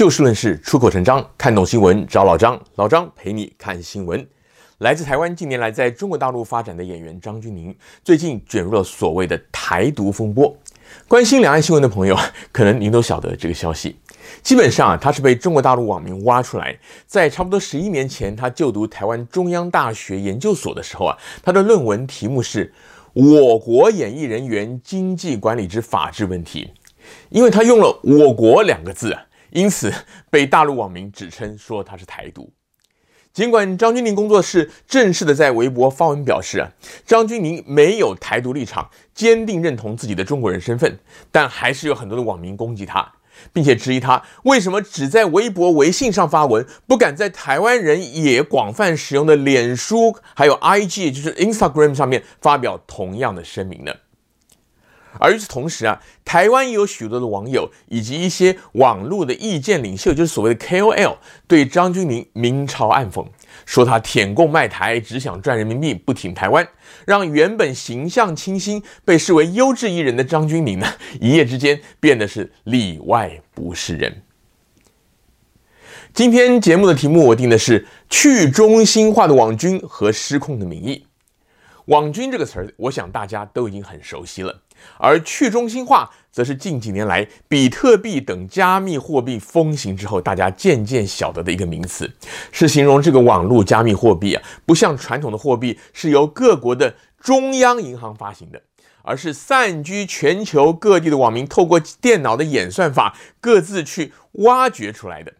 就事论事，出口成章，看懂新闻找老张，老张陪你看新闻。来自台湾，近年来在中国大陆发展的演员张钧甯，最近卷入了所谓的台独风波。关心两岸新闻的朋友，可能您都晓得这个消息。基本上啊，他是被中国大陆网民挖出来，在差不多十一年前，他就读台湾中央大学研究所的时候啊，他的论文题目是《我国演艺人员经济管理之法治问题》，因为他用了“我国”两个字啊。因此，被大陆网民指称说他是台独。尽管张钧甯工作室正式的在微博发文表示啊，张钧甯没有台独立场，坚定认同自己的中国人身份，但还是有很多的网民攻击他，并且质疑他为什么只在微博、微信上发文，不敢在台湾人也广泛使用的脸书还有 IG，就是 Instagram 上面发表同样的声明呢？而与此同时啊，台湾也有许多的网友以及一些网络的意见领袖，就是所谓的 KOL，对张钧甯明嘲暗讽，说他舔共卖台，只想赚人民币，不挺台湾，让原本形象清新、被视为优质艺人的张钧甯呢，一夜之间变得是里外不是人。今天节目的题目我定的是去中心化的网军和失控的民意。网军这个词儿，我想大家都已经很熟悉了。而去中心化，则是近几年来比特币等加密货币风行之后，大家渐渐晓得的一个名词，是形容这个网络加密货币啊，不像传统的货币是由各国的中央银行发行的，而是散居全球各地的网民透过电脑的演算法各自去挖掘出来的。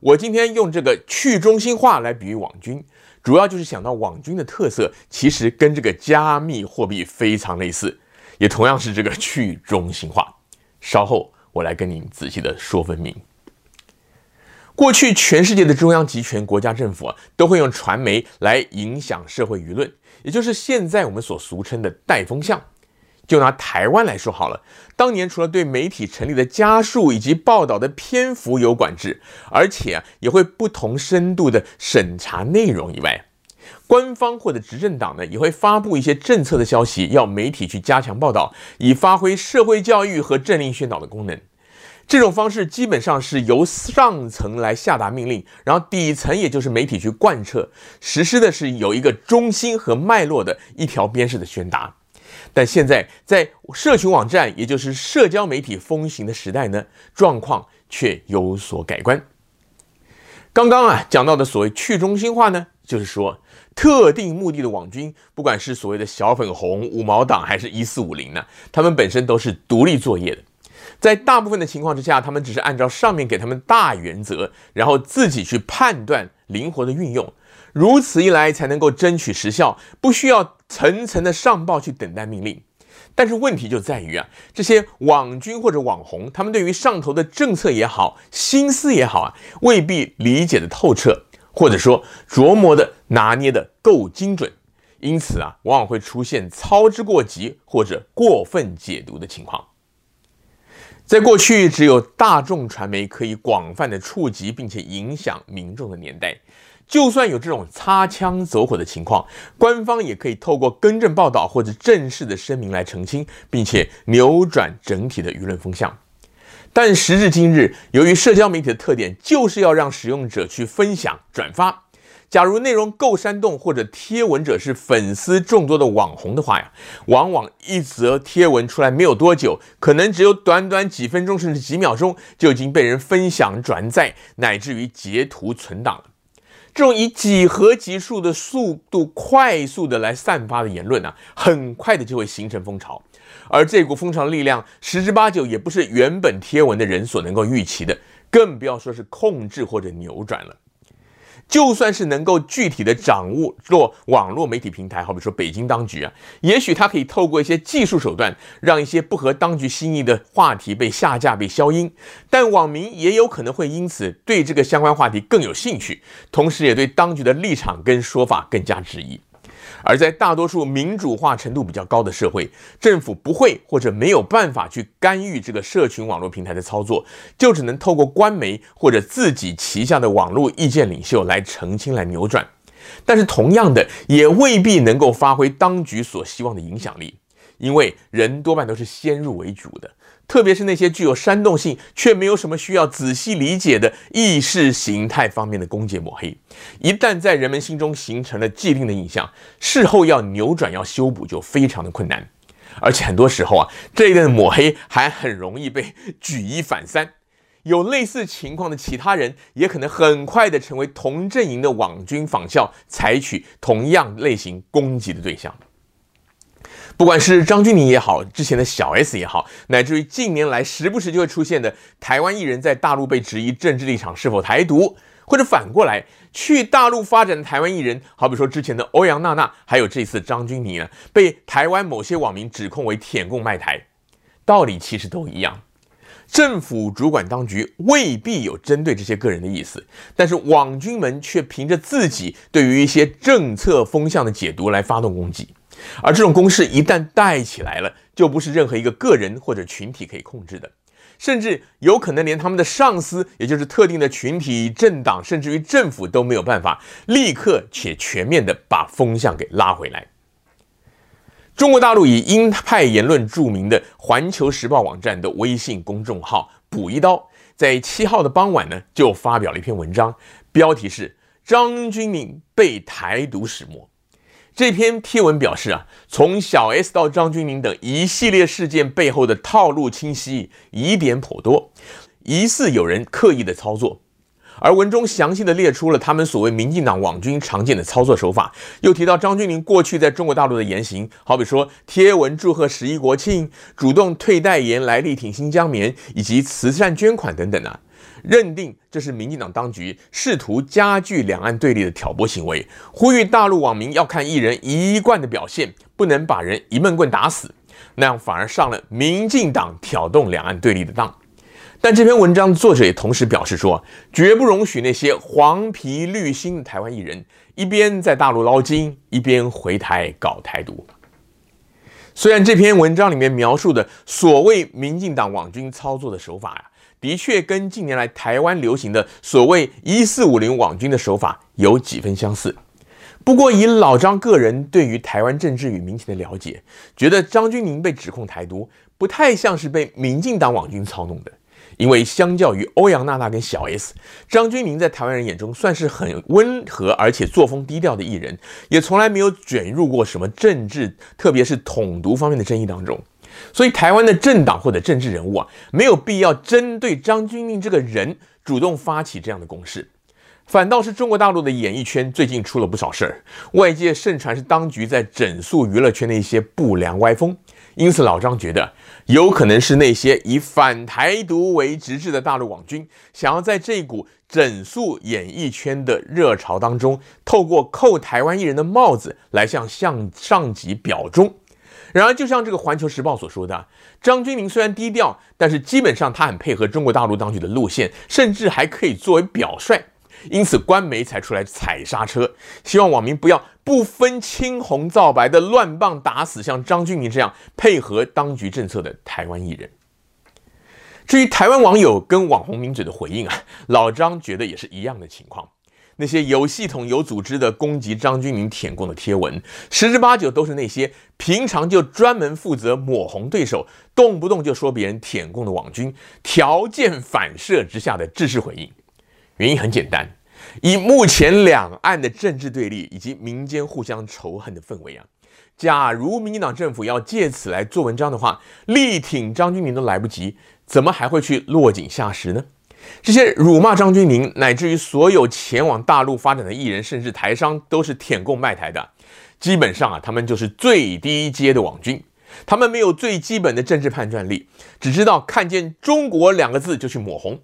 我今天用这个去中心化来比喻网军，主要就是想到网军的特色其实跟这个加密货币非常类似。也同样是这个去中心化，稍后我来跟您仔细的说分明。过去全世界的中央集权国家政府啊，都会用传媒来影响社会舆论，也就是现在我们所俗称的带风向。就拿台湾来说好了，当年除了对媒体成立的家数以及报道的篇幅有管制，而且啊也会不同深度的审查内容以外，官方或者执政党呢，也会发布一些政策的消息，要媒体去加强报道，以发挥社会教育和政令宣导的功能。这种方式基本上是由上层来下达命令，然后底层也就是媒体去贯彻实施的，是有一个中心和脉络的一条边式的宣达。但现在在社群网站，也就是社交媒体风行的时代呢，状况却有所改观。刚刚啊讲到的所谓去中心化呢，就是说。特定目的的网军，不管是所谓的小粉红、五毛党，还是一四五零呢，他们本身都是独立作业的。在大部分的情况之下，他们只是按照上面给他们大原则，然后自己去判断、灵活的运用。如此一来，才能够争取时效，不需要层层的上报去等待命令。但是问题就在于啊，这些网军或者网红，他们对于上头的政策也好、心思也好啊，未必理解的透彻。或者说琢磨的拿捏的够精准，因此啊，往往会出现操之过急或者过分解读的情况。在过去，只有大众传媒可以广泛的触及并且影响民众的年代，就算有这种擦枪走火的情况，官方也可以透过更正报道或者正式的声明来澄清，并且扭转整体的舆论风向。但时至今日，由于社交媒体的特点就是要让使用者去分享、转发。假如内容够煽动，或者贴文者是粉丝众多的网红的话呀，往往一则贴文出来没有多久，可能只有短短几分钟甚至几秒钟，就已经被人分享、转载，乃至于截图存档了。这种以几何级数的速度快速的来散发的言论啊，很快的就会形成风潮。而这股风潮的力量，十之八九也不是原本贴文的人所能够预期的，更不要说是控制或者扭转了。就算是能够具体的掌握做网络媒体平台，好比说北京当局啊，也许他可以透过一些技术手段，让一些不合当局心意的话题被下架、被消音。但网民也有可能会因此对这个相关话题更有兴趣，同时也对当局的立场跟说法更加质疑。而在大多数民主化程度比较高的社会，政府不会或者没有办法去干预这个社群网络平台的操作，就只能透过官媒或者自己旗下的网络意见领袖来澄清、来扭转。但是同样的，也未必能够发挥当局所希望的影响力，因为人多半都是先入为主的，特别是那些具有煽动性却没有什么需要仔细理解的意识形态方面的攻击抹黑，一旦在人们心中形成了既定的印象，事后要扭转、要修补就非常的困难。而且很多时候啊，这一类的抹黑还很容易被举一反三，有类似情况的其他人也可能很快的成为同阵营的网军仿效，采取同样类型攻击的对象。不管是张钧甯也好，之前的小 S 也好，乃至于近年来时不时就会出现的台湾艺人，在大陆被质疑政治立场是否台独，或者反过来去大陆发展的台湾艺人，好比说之前的欧阳娜娜，还有这次张钧甯呢，被台湾某些网民指控为舔共卖台，道理其实都一样，政府主管当局未必有针对这些个人的意思，但是网军们却凭着自己对于一些政策风向的解读来发动攻击。而这种攻势一旦带起来了，就不是任何一个个人或者群体可以控制的，甚至有可能连他们的上司，也就是特定的群体、政党，甚至于政府都没有办法立刻且全面的把风向给拉回来。中国大陆以鹰派言论著名的《环球时报》网站的微信公众号“补一刀”在七号的傍晚呢，就发表了一篇文章，标题是“张钧甯被台独始末”。这篇贴文表示啊，从小 S 到张钧甯等一系列事件背后的套路清晰，疑点颇多，疑似有人刻意的操作。而文中详细的列出了他们所谓民进党网军常见的操作手法，又提到张钧甯过去在中国大陆的言行，好比说贴文祝贺十一国庆，主动退代言来力挺新疆棉，以及慈善捐款等等啊。认定这是民进党当局试图加剧两岸对立的挑拨行为，呼吁大陆网民要看艺人一贯的表现，不能把人一闷棍打死，那样反而上了民进党挑动两岸对立的当。但这篇文章的作者也同时表示说，绝不容许那些黄皮绿心的台湾艺人一边在大陆捞金，一边回台搞台独。虽然这篇文章里面描述的所谓民进党网军操作的手法呀，的确跟近年来台湾流行的所谓“一四五零”网军的手法有几分相似，不过以老张个人对于台湾政治与民情的了解，觉得张钧甯被指控台独，不太像是被民进党网军操弄的。因为相较于欧阳娜娜跟小 S，张钧甯在台湾人眼中算是很温和而且作风低调的艺人，也从来没有卷入过什么政治，特别是统独方面的争议当中。所以，台湾的政党或者政治人物啊，没有必要针对张钧甯这个人主动发起这样的攻势。反倒是中国大陆的演艺圈最近出了不少事儿，外界盛传是当局在整肃娱乐圈的一些不良歪风。因此，老张觉得有可能是那些以反台独为直至的大陆网军，想要在这股整肃演艺圈的热潮当中，透过扣台湾艺人的帽子来向向上级表忠。然而，就像这个《环球时报》所说的，张钧甯虽然低调，但是基本上他很配合中国大陆当局的路线，甚至还可以作为表率。因此，官媒才出来踩刹车，希望网民不要不分青红皂白的乱棒打死像张钧甯这样配合当局政策的台湾艺人。至于台湾网友跟网红名嘴的回应啊，老张觉得也是一样的情况。那些有系统、有组织的攻击张钧甯舔共的贴文，十之八九都是那些平常就专门负责抹红对手，动不动就说别人舔共的网军，条件反射之下的制式回应。原因很简单，以目前两岸的政治对立以及民间互相仇恨的氛围啊，假如民进党政府要借此来做文章的话，力挺张钧甯都来不及，怎么还会去落井下石呢？这些辱骂张钧甯，乃至于所有前往大陆发展的艺人，甚至台商，都是舔共卖台的。基本上啊，他们就是最低阶的网军。他们没有最基本的政治判断力，只知道看见“中国”两个字就去抹红。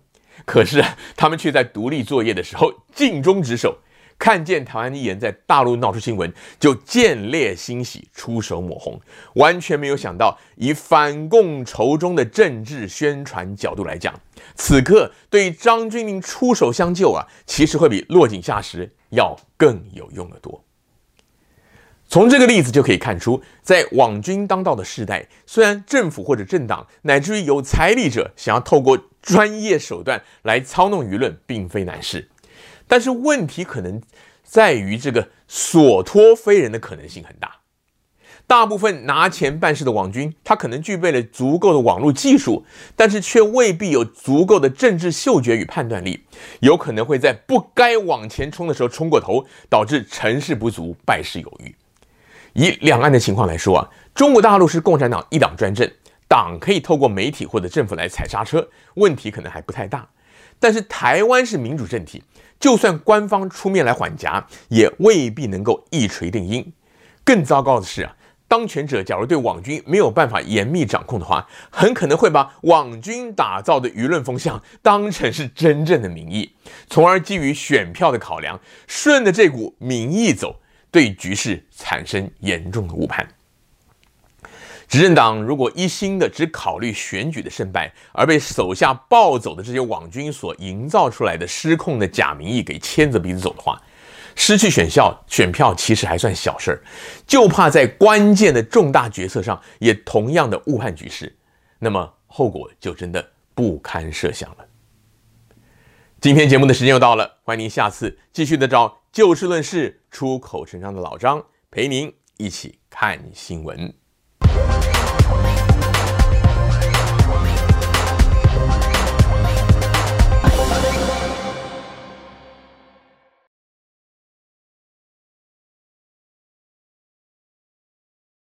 可是他们却在独立作业的时候尽忠职守。看见台湾艺人在大陆闹出新闻，就见猎心喜，出手抹红，完全没有想到以反共仇中的政治宣传角度来讲，此刻对张钧甯出手相救啊，其实会比落井下石要更有用得多。从这个例子就可以看出，在网军当道的时代，虽然政府或者政党乃至于有财力者想要透过专业手段来操弄舆论，并非难事。但是问题可能在于这个所托非人的可能性很大。大部分拿钱办事的网军，他可能具备了足够的网络技术，但是却未必有足够的政治嗅觉与判断力，有可能会在不该往前冲的时候冲过头，导致成事不足，败事有余。以两岸的情况来说啊，中国大陆是共产党一党专政，党可以透过媒体或者政府来踩刹车，问题可能还不太大。但是台湾是民主政体，就算官方出面来缓颊，也未必能够一锤定音。更糟糕的是啊。当权者假如对网军没有办法严密掌控的话，很可能会把网军打造的舆论风向当成是真正的民意，从而基于选票的考量，顺着这股民意走，对局势产生严重的误判。执政党如果一心的只考虑选举的胜败，而被手下暴走的这些网军所营造出来的失控的假民意给牵着鼻子走的话，失去选校选票其实还算小事儿，就怕在关键的重大决策上也同样的误判局势，那么后果就真的不堪设想了。今天节目的时间又到了，欢迎您下次继续的找就事论事、出口成章的老张陪您一起看新闻。